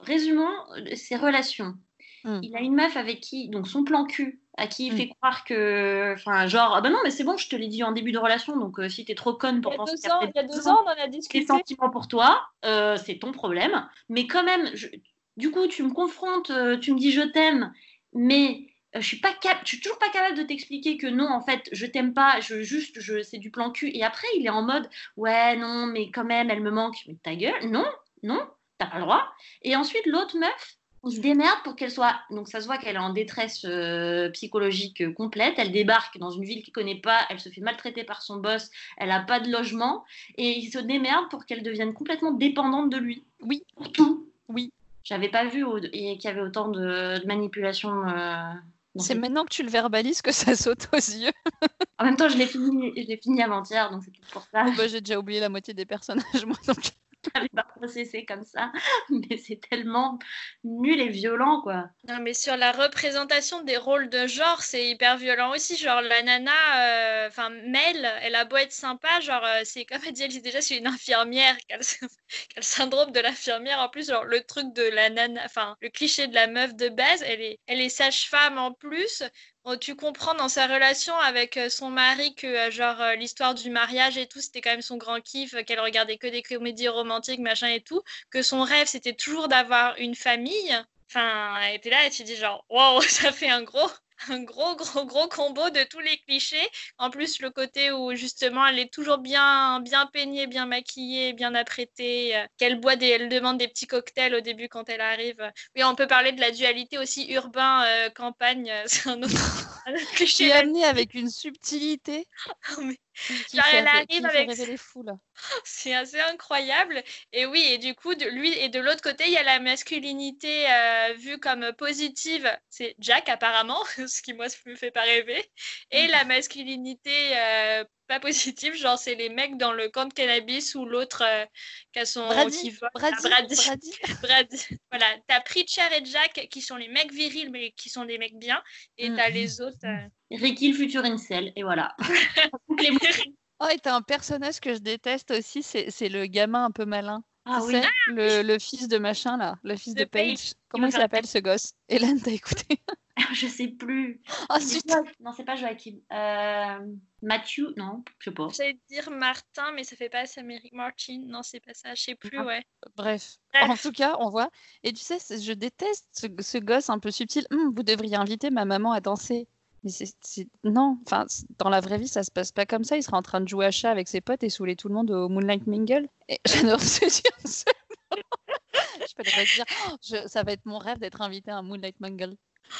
A: résumons euh, ses relations.
C: Hmm.
A: Il a une meuf avec qui, donc son plan cul, à qui il
C: Hmm.
A: fait croire que, enfin, genre, ah bah non, mais c'est bon, je te l'ai dit en début de relation, donc euh, si t'es trop conne
B: Il
A: pour
B: y a
A: penser
B: ans, il y a
A: deux ans,
B: on en a
A: les
B: discuté.
A: sentiments pour toi, euh, c'est ton problème. Mais quand même, je- du coup, tu me confrontes, euh, tu me dis je t'aime, mais je suis pas cap- je suis toujours pas capable de t'expliquer que non, en fait, je t'aime pas, je juste, je, c'est du plan cul. Et après, il est en mode, ouais, non, mais quand même, elle me manque. Mais ta gueule, non, non, t'as pas le droit. Et ensuite, l'autre meuf, On se démerde pour qu'elle soit. Donc ça se voit qu'elle est en détresse euh, psychologique euh, complète. Elle débarque dans une ville qu'elle connaît pas. Elle se fait maltraiter par son boss. Elle n'a pas de logement et il se démerde pour qu'elle devienne complètement dépendante de lui.
C: Oui.
A: Pour tout.
C: Oui.
A: J'avais pas vu qu'il y avait autant de, de manipulation. euh,
C: C'est maintenant que tu le verbalises que ça saute aux yeux.
A: En même temps, je l'ai fini, je fini avant-hier, donc c'est pour ça.
C: Bah, J'ai déjà oublié la moitié des personnages, moi. Donc...
A: N'avais pas processé comme ça, mais c'est tellement nul et violent, quoi.
B: Non, mais sur la représentation des rôles de genre, c'est hyper violent aussi. Genre, la nana, euh, enfin, Mel, elle a beau être sympa, genre, euh, c'est comme elle dit, elle dit déjà, c'est une infirmière, le syndrome de l'infirmière. En plus, genre, le truc de la nana, enfin, le cliché de la meuf de base, elle est, elle est sage-femme en plus. Bon, tu comprends dans sa relation avec euh, son mari que, euh, genre, euh, l'histoire du mariage et tout, c'était quand même son grand kiff, qu'elle regardait que des comédies romantiques, machin et tout, que son rêve, c'était toujours d'avoir une famille. Enfin, elle était là et tu dis genre, wow, ça fait un gros, un gros, gros, gros combo de tous les clichés. En plus, le côté où justement elle est toujours bien, bien peignée, bien maquillée, bien apprêtée, euh, qu'elle boit des, elle demande des petits cocktails au début quand elle arrive. Oui, on peut parler de la dualité aussi urbain-campagne, c'est un autre, un autre cliché.
C: Amené avec une subtilité
B: Mais
C: qui
B: Genre,
C: fait,
B: elle arrive avec-. C'est assez incroyable. Et oui, et du coup, de lui et de l'autre côté, il y a la masculinité euh, vue comme positive. C'est Jack apparemment, ce qui moi me fait pas rêver. Et la masculinité euh, pas positive, genre c'est les mecs dans le camp de cannabis ou l'autre euh, qui a son
C: Brady,
B: qui vole-
C: Brady,
B: Ah, Brady.
C: Brady.
B: Brady. Voilà, t'as Preacher et Jack qui sont les mecs virils mais qui sont des mecs bien, et
C: Mm.
B: t'as les autres. euh,
A: Ricky le futur incel, et voilà. Toutes les.
C: Oh, et t'as un personnage que je déteste aussi, c'est c'est le gamin un peu malin.
A: Ah
C: Tu
A: oui.
C: le, le fils de machin là, le fils de,
B: De Paige.
C: Paige. Comment il s'appelle ce gosse? Hélène, t'as écouté?
A: Je sais plus.
C: Oh,
A: C'est
C: zut.
A: Jo- Non, c'est pas Joachim. Euh... Matthew Non, je sais pas.
B: J'allais dire Martin, mais ça fait pas Amérique Martin. Non, c'est pas ça, je sais plus,
A: Ah.
B: ouais.
C: Bref.
B: Bref.
C: En tout cas, on voit. Et tu sais, je déteste ce, ce gosse un peu subtil. Hum, vous devriez inviter ma maman à danser. Non, enfin, dans la vraie vie, ça se passe pas comme ça. Il sera en train de jouer à chat avec ses potes et saouler tout le monde au Moonlight Mingle. J'adore ce dire ça. Je peux te dire, oh, ça va être mon rêve d'être invité à un Moonlight Mingle.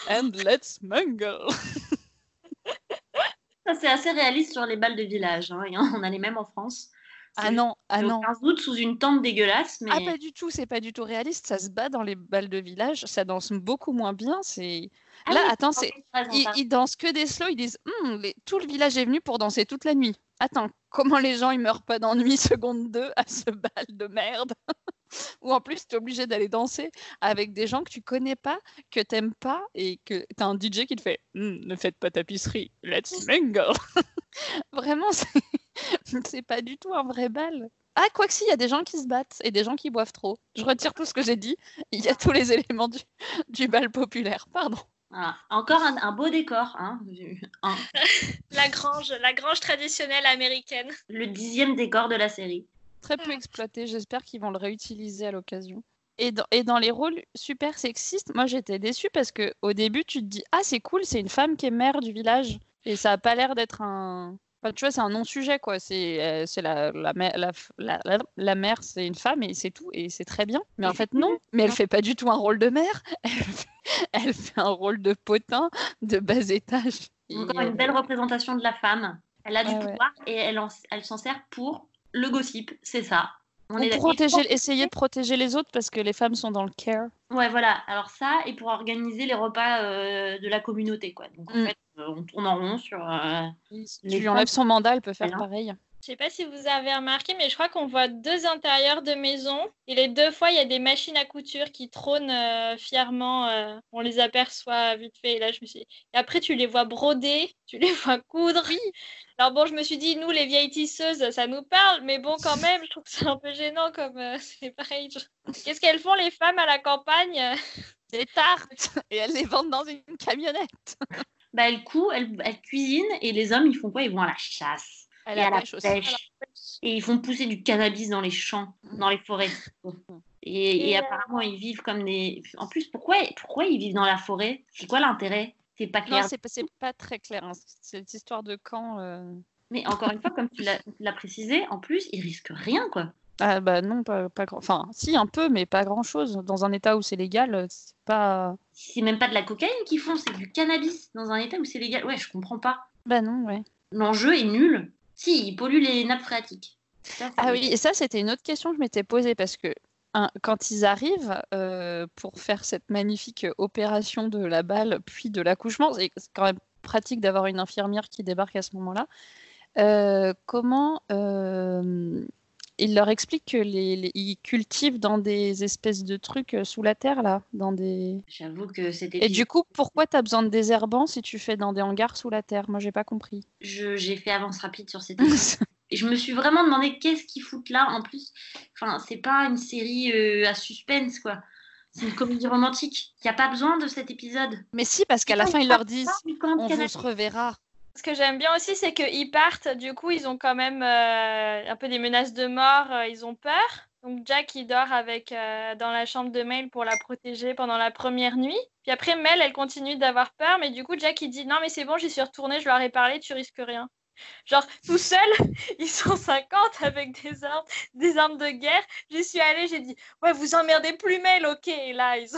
C: And let's mingle.
A: C'est assez réaliste sur les balles de village. hein. On a les mêmes en France.
C: Ah non, ah non.
A: 15 août sous une tente dégueulasse, mais
C: Ah pas du tout, c'est pas du tout réaliste. Ça se bat dans les balles de village, ça danse beaucoup moins bien. C'est
A: Ah
C: là,
A: oui,
C: attends,
A: c'est
C: ils,
A: t'as-
C: ils dansent que des slow. Ils disent, Hum, les- tout le village est venu pour danser toute la nuit. Attends, comment les gens ils meurent pas d'ennui seconde 2 à ce bal de merde? Ou en plus, tu es obligé d'aller danser avec des gens que tu connais pas, que t'aimes pas, et que tu as un DJ qui te fait Hum, Ne faites pas tapisserie, let's mingle Vraiment, c'est c'est pas du tout un vrai bal. Ah, quoi que si, il y a des gens qui se battent et des gens qui boivent trop. Je retire tout ce que j'ai dit. Il y a tous les éléments du, du bal populaire. Pardon.
A: Voilà. Encore un, un beau décor. Hein. Un-
B: La grange, la grange traditionnelle américaine.
A: le dixième décor de la série.
C: Très peu exploité. J'espère qu'ils vont le réutiliser à l'occasion. Et dans, et dans les rôles super sexistes, moi j'étais déçue parce que au début tu te dis ah c'est cool, c'est une femme qui est mère du village et ça a pas l'air d'être un, enfin, tu vois c'est un non-sujet quoi. C'est euh, c'est la la, mère- la, la, mère c'est une femme et c'est tout et c'est très bien. Mais en fait non, mais elle fait pas du tout un rôle de mère. Elle fait, elle fait un rôle de potin de bas étage.
A: Encore
C: euh,
A: une belle représentation de la femme. Elle a du
C: ouais.
A: pouvoir et elle, en- elle s'en sert pour le gossip. C'est ça. On
C: pour
A: est
C: protéger, essayer de protéger les autres parce que les femmes sont dans le care.
A: Ouais, voilà. Alors ça, et pour organiser les repas euh, de la communauté, quoi. Donc en
C: Mm.
A: fait, euh, on tourne en rond sur. euh,
C: Si tu lui enlèves son mandat, elle peut faire pareil.
B: Je sais pas si vous avez remarqué, mais je crois qu'on voit deux intérieurs de maison. Et les deux fois, il y a des machines à couture qui trônent euh, fièrement. euh, on les aperçoit vite fait. Et là, je me suis Et après, tu les vois broder, tu les vois coudre. Alors bon, je me suis dit, nous, les vieilles tisseuses, ça nous parle. Mais bon, quand même, je trouve que c'est un peu gênant comme... euh, c'est pareil. je- Qu'est-ce qu'elles font, les femmes, à la campagne?
C: Des tartes Et elles les vendent dans une camionnette.
A: Bah, elle coud, elle, elle cuisine, et les hommes, ils font quoi? Ils vont à la chasse. Et à la
C: pêche aussi.
A: Et ils font pousser du cannabis dans les champs, dans les forêts. Et, et
B: Et, euh,
A: apparemment, ils vivent comme des. En plus, pourquoi, pourquoi ils vivent dans la forêt? C'est quoi l'intérêt? C'est pas
C: Non,
A: clair.
C: c'est pas, c'est pas très clair. hein. Cette histoire de camp. euh,
A: Mais encore une fois, comme tu l'as tu l'as précisé, en plus, ils risquent rien, quoi.
C: Ah bah non, pas, pas grand. Enfin, si un peu, mais pas grand chose. Dans un état où c'est légal, euh, c'est pas.
A: C'est même pas de la cocaïne qu'ils font, c'est du cannabis dans un état où c'est légal. Ouais, je comprends pas.
C: Bah non, ouais.
A: L'enjeu est nul. Si, il pollue les nappes phréatiques. Ça,
C: Ah oui, et ça, c'était une autre question que je m'étais posée parce que quand ils arrivent euh, pour faire cette magnifique opération de la balle puis de l'accouchement, c'est c'est quand même pratique d'avoir une infirmière qui débarque à ce moment-là. Euh, comment euh, ils leur expliquent que les, les- ils cultivent dans des espèces de trucs euh, sous la terre là, dans des.
A: J'avoue que c'était.
C: Et du coup, pourquoi tu as besoin de désherbants si tu fais dans des hangars sous la terre? Moi, j'ai pas compris.
A: Je- J'ai fait avance rapide sur cette épisode. Et je me suis vraiment demandé qu'est-ce qu'ils foutent là. En plus, enfin, c'est pas une série euh, à suspense, quoi. C'est une comédie romantique. Il n'y a pas besoin de cet épisode.
C: Mais si, parce qu'à la fin, ils leur disent on vous se reverra.
B: Ce que j'aime bien aussi, c'est qu'ils partent, du coup, ils ont quand même euh, un peu des menaces de mort, euh, ils ont peur. Donc Jack, il dort avec, euh, dans la chambre de Mel pour la protéger pendant la première nuit. Puis après, Mel, elle continue d'avoir peur, mais du coup, Jack, il dit non, mais c'est bon, j'y suis retourné, je leur ai parlé, tu risques rien. Genre, tout seul, ils sont 50 avec des armes, des armes de guerre. J'y suis allée, j'ai dit, ouais, vous emmerdez plus Mel, ok. Et là, ils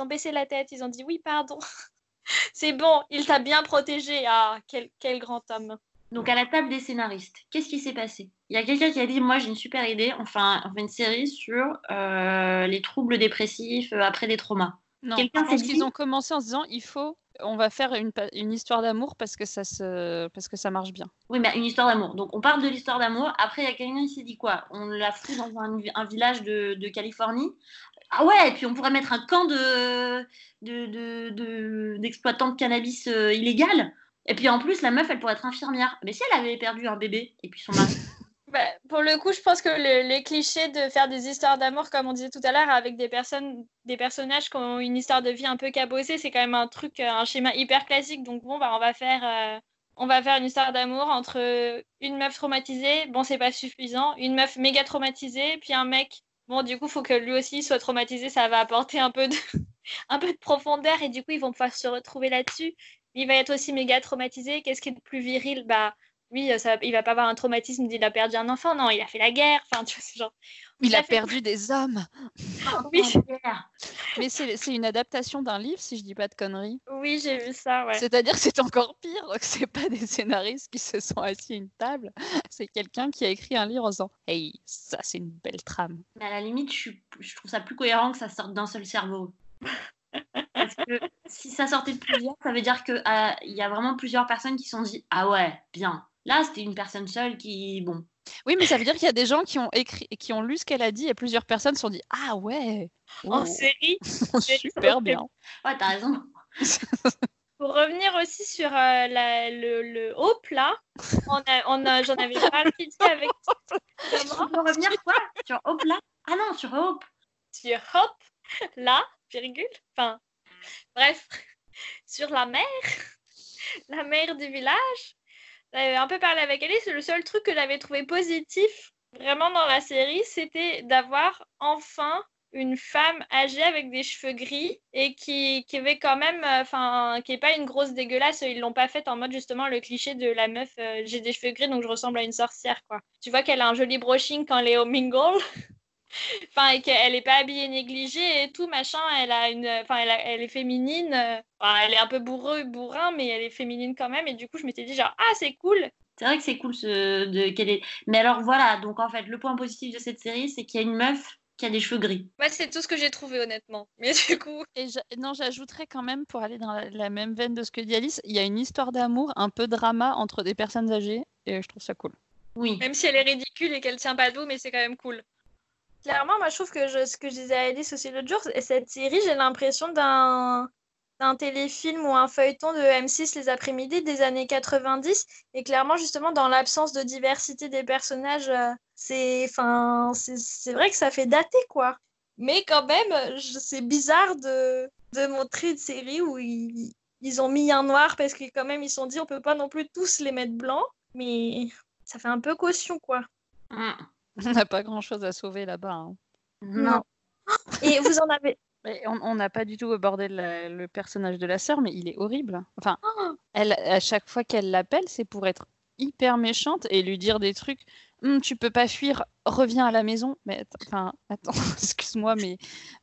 B: ont, baissé la tête, ils ont dit, oui, pardon. C'est bon, il t'a bien protégé. Ah, quel, quel grand homme.
A: Donc à la table des scénaristes, qu'est-ce qui s'est passé? Il y a quelqu'un qui a dit moi j'ai une super idée, enfin on fait une série sur euh, les troubles dépressifs après des traumas.
C: Non,
A: Quelqu'un
C: je pense qu'ils
A: dit-
C: ont commencé en se disant il faut, on va faire une, histoire d'amour parce que ça se, parce que ça marche bien.
A: Oui mais une histoire d'amour. Donc on parle de l'histoire d'amour. Après il y a quelqu'un qui s'est dit quoi? On la fout dans un, un village de, de Californie. Ah ouais, et puis on pourrait mettre un camp de de- de- d'exploitants de, cannabis euh, illégal. Et puis en plus la meuf elle pourrait être infirmière. Mais si elle avait perdu un bébé et puis son mari.
B: Bah, pour le coup, je pense que le- les clichés de faire des histoires d'amour, comme on disait tout à l'heure, avec des personnes, des personnages qui ont une histoire de vie un peu cabossée, c'est quand même un truc, euh, un schéma hyper classique. Donc bon, bah, on va faire, euh, on va faire une histoire d'amour entre une meuf traumatisée. Bon, c'est pas suffisant. Une meuf méga traumatisée, puis un mec. Bon, du coup, faut que lui aussi soit traumatisé. Ça va apporter un peu de, de profondeur et du coup, ils vont pouvoir se retrouver là-dessus. Il va être aussi méga traumatisé. Qu'est-ce qui est le plus viril? Bah oui, ça, il va pas avoir un traumatisme d'il a perdu un enfant, non, il a fait la guerre, enfin, tu vois, genre...
C: Il a perdu des hommes.
B: Oui,
C: Mais c'est une adaptation d'un livre, si je dis pas de conneries.
B: oui, j'ai vu ça, ouais.
C: C'est-à-dire que c'est encore pire, que c'est pas des scénaristes qui se sont assis à une table, c'est quelqu'un qui a écrit un livre en disant Hey, ça c'est une belle trame.
A: Mais à la limite, je, suis- je trouve ça plus cohérent que ça sorte d'un seul cerveau. Parce que si ça sortait de plusieurs, ça veut dire qu'il y a vraiment plusieurs personnes qui se sont dit Ah ouais, bien. Là, c'était une personne seule qui. Bon.
C: Oui, mais ça veut dire qu'il y a des gens qui ont écrit, qui ont lu ce qu'elle a dit et plusieurs personnes se sont dit Ah ouais,
B: En série,
C: super bien.
A: Ouais, t'as raison.
B: pour revenir aussi sur euh, la- le, le haut plat, on a, on a, j'en avais parlé ici avec
A: peut revenir quoi? Sur Hope là? Ah non, sur Hope.
B: sur Hop, là, virgule, enfin, bref, sur la mer, la mer du village. J'avais un peu parlé avec Alice, le seul truc que j'avais trouvé positif vraiment dans la série, c'était d'avoir enfin une femme âgée avec des cheveux gris et qui, qui avait quand même, euh, enfin, qui est pas une grosse dégueulasse. Ils l'ont pas faite en mode justement le cliché de la meuf, euh, j'ai des cheveux gris donc je ressemble à une sorcière, quoi. Tu vois qu'elle a un joli brushing quand elle est au mingle? Enfin, et qu'elle n'est pas habillée négligée et tout, machin. Elle a une, enfin, elle, a- elle est féminine. euh, enfin, elle est un peu bourreux, bourrin, mais elle est féminine quand même. Et du coup, je m'étais dit genre, ah, c'est cool.
A: C'est vrai que c'est cool ce, de, qu'elle est. Mais alors voilà, donc en fait, le point positif de cette série, c'est qu'il y a une meuf qui a des cheveux gris.
B: Moi, c'est tout ce que j'ai trouvé, honnêtement. Mais du coup,
C: Et non, j'ajouterais quand même, pour aller dans la, la même veine de ce que dit Alice, il y a une histoire d'amour, un peu drama entre des personnes âgées, et je trouve ça cool.
A: Oui.
B: même si elle est ridicule et qu'elle tient pas debout, mais c'est quand même cool. Clairement, moi, je trouve que ce que je disais à Alice aussi l'autre jour, cette série, j'ai l'impression d'un d'un téléfilm ou un feuilleton de M6 les après-midi des années 90 et clairement justement dans l'absence de diversité des personnages euh, c'est c'est vrai que ça fait dater quoi. Mais quand même c'est bizarre de de montrer une série où ils, ils ont mis un noir parce que quand même ils sont dit on peut pas non plus tous les mettre blancs. Mais ça fait un peu caution quoi.
A: Mm.
C: On n'a pas grand-chose à sauver là-bas. hein.
A: Non.
B: et vous en avez
C: Mais on n'a pas du tout abordé la- le personnage de la sœur, mais il est horrible. Enfin,
B: Oh
C: elle, à chaque fois qu'elle l'appelle, c'est pour être hyper méchante et lui dire des trucs. Hum, tu peux pas fuir. Reviens à la maison. Mais enfin, attends, excuse-moi, mais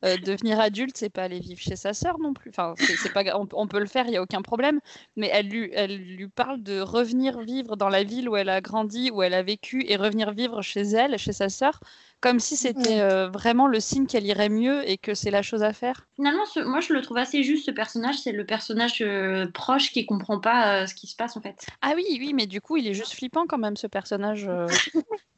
C: euh, devenir adulte, c'est pas aller vivre chez sa sœur non plus. Enfin, c'est c'est pas, on, on peut le faire, il y a aucun problème. Mais elle lui, elle lui parle de revenir vivre dans la ville où elle a grandi, où elle a vécu, et revenir vivre chez elle, chez sa sœur, comme si c'était euh, vraiment le signe qu'elle irait mieux et que c'est la chose à faire.
A: Finalement, ce- moi, je le trouve assez juste, ce personnage. C'est le personnage euh, proche qui comprend pas euh, ce qui se passe, en fait.
C: Ah oui, oui, mais du coup, il est juste flippant quand même, ce personnage. euh.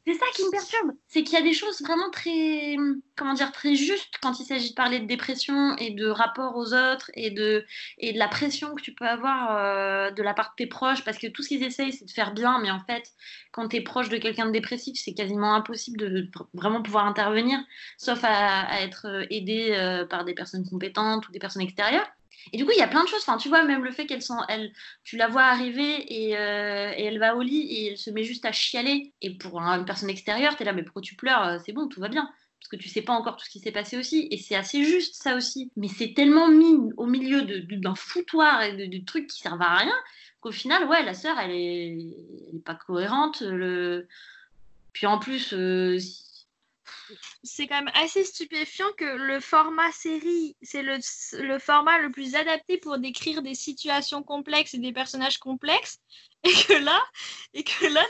A: C'est ça qui me perturbe. C'est qu'il y a des choses vraiment très, comment dire, très justes quand il s'agit de parler de dépression et de rapport aux autres et de, et de la pression que tu peux avoir euh, de la part de tes proches. Parce que tout ce qu'ils essayent, c'est de faire bien. Mais en fait, quand tu es proche de quelqu'un de dépressif, c'est quasiment impossible de vraiment pouvoir intervenir, sauf à, être euh, aidé euh, par des personnes compétentes ou des personnes extérieures. Et du coup, il y a plein de choses. Enfin, tu vois, même le fait qu'elle sent, elle, tu la vois arriver et, euh, elle va au lit et elle se met juste à chialer. Et pour un- une personne extérieure, t'es là, mais pourquoi tu pleures Euh, C'est bon, tout va bien. Parce que tu sais pas encore tout ce qui s'est passé aussi. Et c'est assez juste, ça aussi. Mais c'est tellement mis au milieu de- de- d'un foutoir et de, de trucs qui servent à rien qu'au final, ouais, la sœur, elle est, elle est pas cohérente. Le... Puis en plus, euh,
B: c'est quand même assez stupéfiant que le format série, c'est le, format le plus adapté pour décrire des situations complexes et des personnages complexes. Et que là, et que là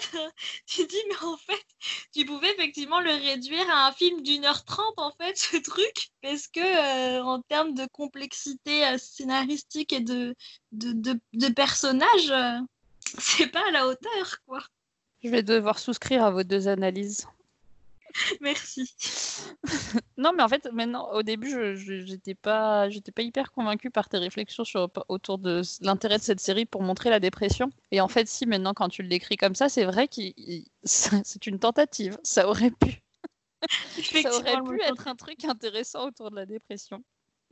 B: tu dis, mais en fait, tu pouvais effectivement le réduire à un film d'une heure trente, en fait, ce truc, parce que euh, en termes de complexité euh, scénaristique et de, de, de, de personnages, euh, c'est pas à la hauteur, quoi.
C: Je vais devoir souscrire à vos deux analyses.
B: Merci.
C: Non, mais en fait, maintenant, au début, je j'étais pas, j'étais pas hyper convacue par tes réflexions sur, autour de l'intérêt de cette série pour montrer la dépression. Et en fait, si maintenant, quand tu le décris comme ça, c'est vrai que c'est une tentative. Ça aurait pu, ça aurait pu être un truc intéressant autour de la dépression.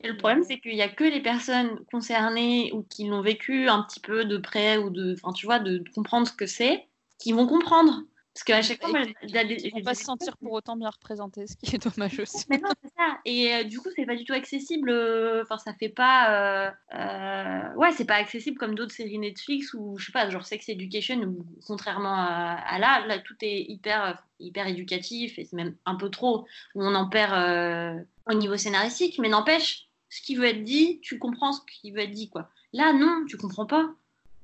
A: Et le problème, c'est qu'il n'y a que les personnes concernées ou qui l'ont vécu un petit peu de près ou de, enfin, tu vois, de comprendre ce que c'est, qui vont comprendre. Parce qu'à chaque fois, moi, j'ai-
C: pas se sentir pour autant bien représentés, ce qui est dommage aussi.
A: Mais non, c'est ça. Et euh, du coup, c'est pas du tout accessible. euh, Enfin, ça fait pas. euh, euh, Ouais, c'est pas accessible comme d'autres séries Netflix ou je sais pas, genre Sex Education où contrairement à, à là, là tout est hyper hyper éducatif et c'est même un peu trop où on en perd euh, au niveau scénaristique. Mais n'empêche, ce qui veut être dit, tu comprends ce qui veut être dit quoi. Là, non, tu comprends pas.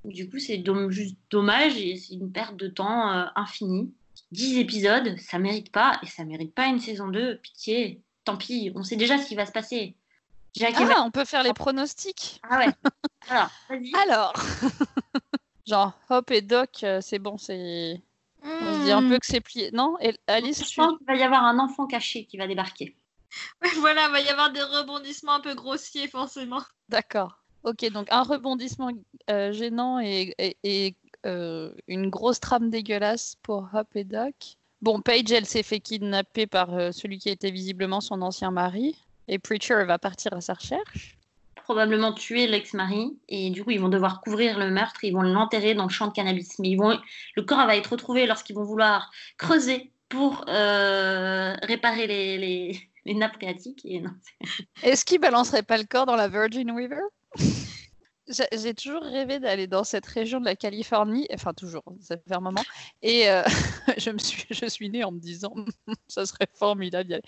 A: Du coup, c'est dom- juste dommage et c'est une perte de temps euh, infinie. 10 épisodes, ça mérite pas, et ça mérite pas une saison 2, pitié. Tant pis, on sait déjà ce qui va se passer. Jack et
C: Ah, on peut faire les pronostics.
A: Ah ouais. Alors, vas-y.
C: Alors, genre Hop et Doc, euh, c'est bon, c'est. On se dit un peu que c'est plié. Non, et Alice,
A: Je
C: tu...
A: pense qu'il va y avoir un enfant caché qui va débarquer.
B: Ouais, voilà, il va y avoir des rebondissements un peu grossiers, forcément.
C: D'accord. Ok, donc un rebondissement euh, gênant et, et- et, euh, une grosse trame dégueulasse pour Hop et Doc. Bon, Paige, elle s'est fait kidnapper par euh, celui qui était visiblement son ancien mari. Et Preacher va partir à sa recherche.
A: Probablement tuer l'ex-mari. Et du coup, ils vont devoir couvrir le meurtre. Ils vont l'enterrer dans le champ de cannabis. Mais ils vont... le corps va être retrouvé lorsqu'ils vont vouloir creuser pour réparer les, les- les nappes phréatiques. Et non,
C: Est-ce qu'il balancerait pas le corps dans la Virgin River? J'ai toujours rêvé d'aller dans cette région de la Californie, enfin toujours, ça fait un moment, et euh, je, me suis, je suis née en me disant, ça serait formidable d'y aller.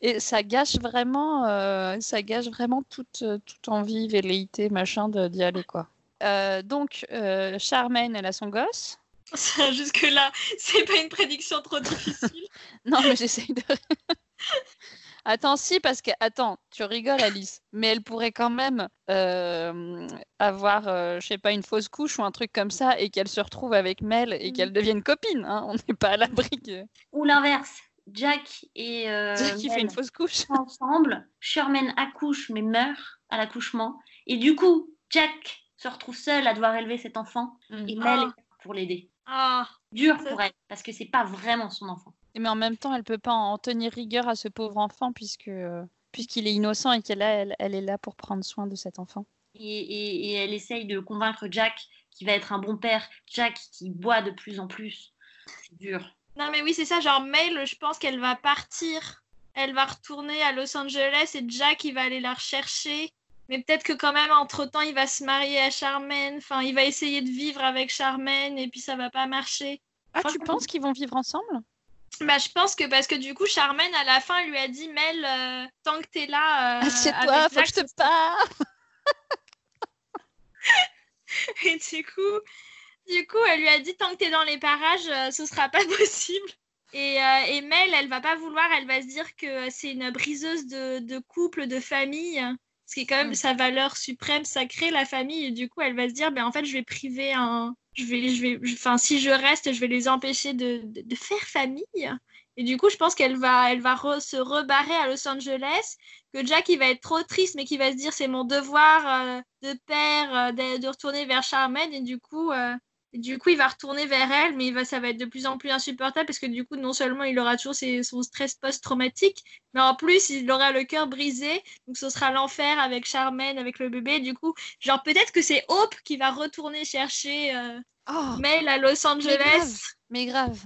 C: Et ça gâche vraiment, euh, ça gâche vraiment toute, toute envie, velléité, machin de- d'y aller, quoi. Euh, donc, Charmaine, elle a son gosse.
B: Jusque-là, c'est pas une prédiction trop difficile.
C: Non, mais j'essaye de. Attends, si, parce que. Attends, tu rigoles, Alice. Mais elle pourrait quand même euh, avoir, euh, je sais pas, une fausse couche ou un truc comme ça et qu'elle se retrouve avec Mel et qu'elle devienne copine. hein. On n'est pas à l'abri que.
A: Ou l'inverse. Jack et euh,
C: qui fait une fausse couche.
A: sont ensemble. Sherman accouche mais meurt à l'accouchement. Et du coup, Jack se retrouve seul à devoir élever cet enfant. Et Mel est là pour l'aider.
B: Ah,
A: Dur pour elle parce que c'est pas vraiment son enfant.
C: Mais en même temps, elle peut pas en tenir rigueur à ce pauvre enfant puisque puisqu'il est innocent et qu'elle elle, elle est là pour prendre soin de cet enfant.
A: Et, et- et elle essaye de convaincre Jack qui va être un bon père. Jack qui boit de plus en plus. C'est dur.
B: non mais oui, c'est ça, genre Mail, je pense qu'elle va partir. Elle va retourner à Los Angeles et Jack, il va aller la rechercher. Mais peut-être que quand même, entre-temps, il va se marier à Charmaine. Enfin, il va essayer de vivre avec Charmaine et puis ça va pas marcher.
C: Ah, tu penses qu'ils vont vivre ensemble?
B: Bah, je pense que parce que du coup, Charmaine, à la fin, lui a dit Mel, euh, tant que t'es là. euh,
C: Assieds-toi, faut que je te parle.
B: Et du coup, du coup, elle lui a dit tant que t'es dans les parages, euh, ce sera pas possible. Et, euh, et Mel, elle va pas vouloir, elle va se dire que c'est une briseuse de, de couple, de famille, ce qui est quand même
C: Mm.
B: sa valeur suprême, sacrée, la famille. Et du coup, elle va se dire, ben en fait, je vais priver un, je vais, je vais, enfin, si je reste, je vais les empêcher de, de, faire famille. Et du coup, je pense qu'elle va, elle va se rebarrer à Los Angeles que Jack il va être trop triste mais qu'il va se dire c'est mon devoir euh, de père euh, de, retourner vers Charmaine et du coup euh, du coup il va retourner vers elle mais il va ça va être de plus en plus insupportable parce que du coup non seulement il aura toujours ses- son stress post-traumatique mais en plus il aura le cœur brisé donc ce sera l'enfer avec Charmaine avec le bébé du coup genre peut-être que c'est Hope qui va retourner chercher euh,
C: Oh,
B: Mel à Los. Angeles
C: mais grave.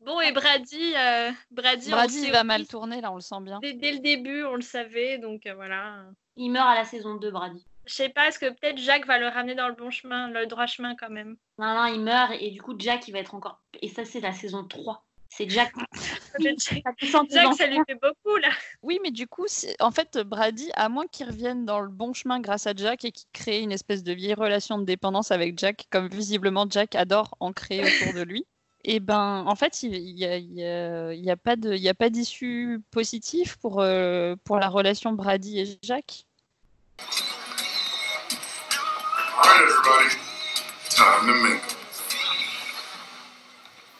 B: bon et Brady euh, Brady,
C: Brady il va
B: aussi,
C: mal tourner, là, on le sent bien.
B: dès, dès le début on le savait donc euh, voilà
A: Il meurt à la saison 2, Brady.
B: Je sais pas, est-ce que peut-être Jacques va le ramener dans le bon chemin, le droit chemin quand même?
A: Non, non, il meurt et du coup, Jack, il va être encore. Et ça, c'est la saison 3. C'est Jack. Descend tes
B: ça lui fait beaucoup là.
C: Oui, mais du coup, c'est- en fait, Brady, à moins qu'il revienne dans le bon chemin grâce à Jack et qu'il crée une espèce de vieille relation de dépendance avec Jack, comme visiblement Jack adore en créer autour de lui, et ben, en fait, il n'y a, il y a- il y a pas de- il y a pas d'issue positive pour, euh, pour la relation Brady et Jack.
G: All right, everybody. Time to mingle.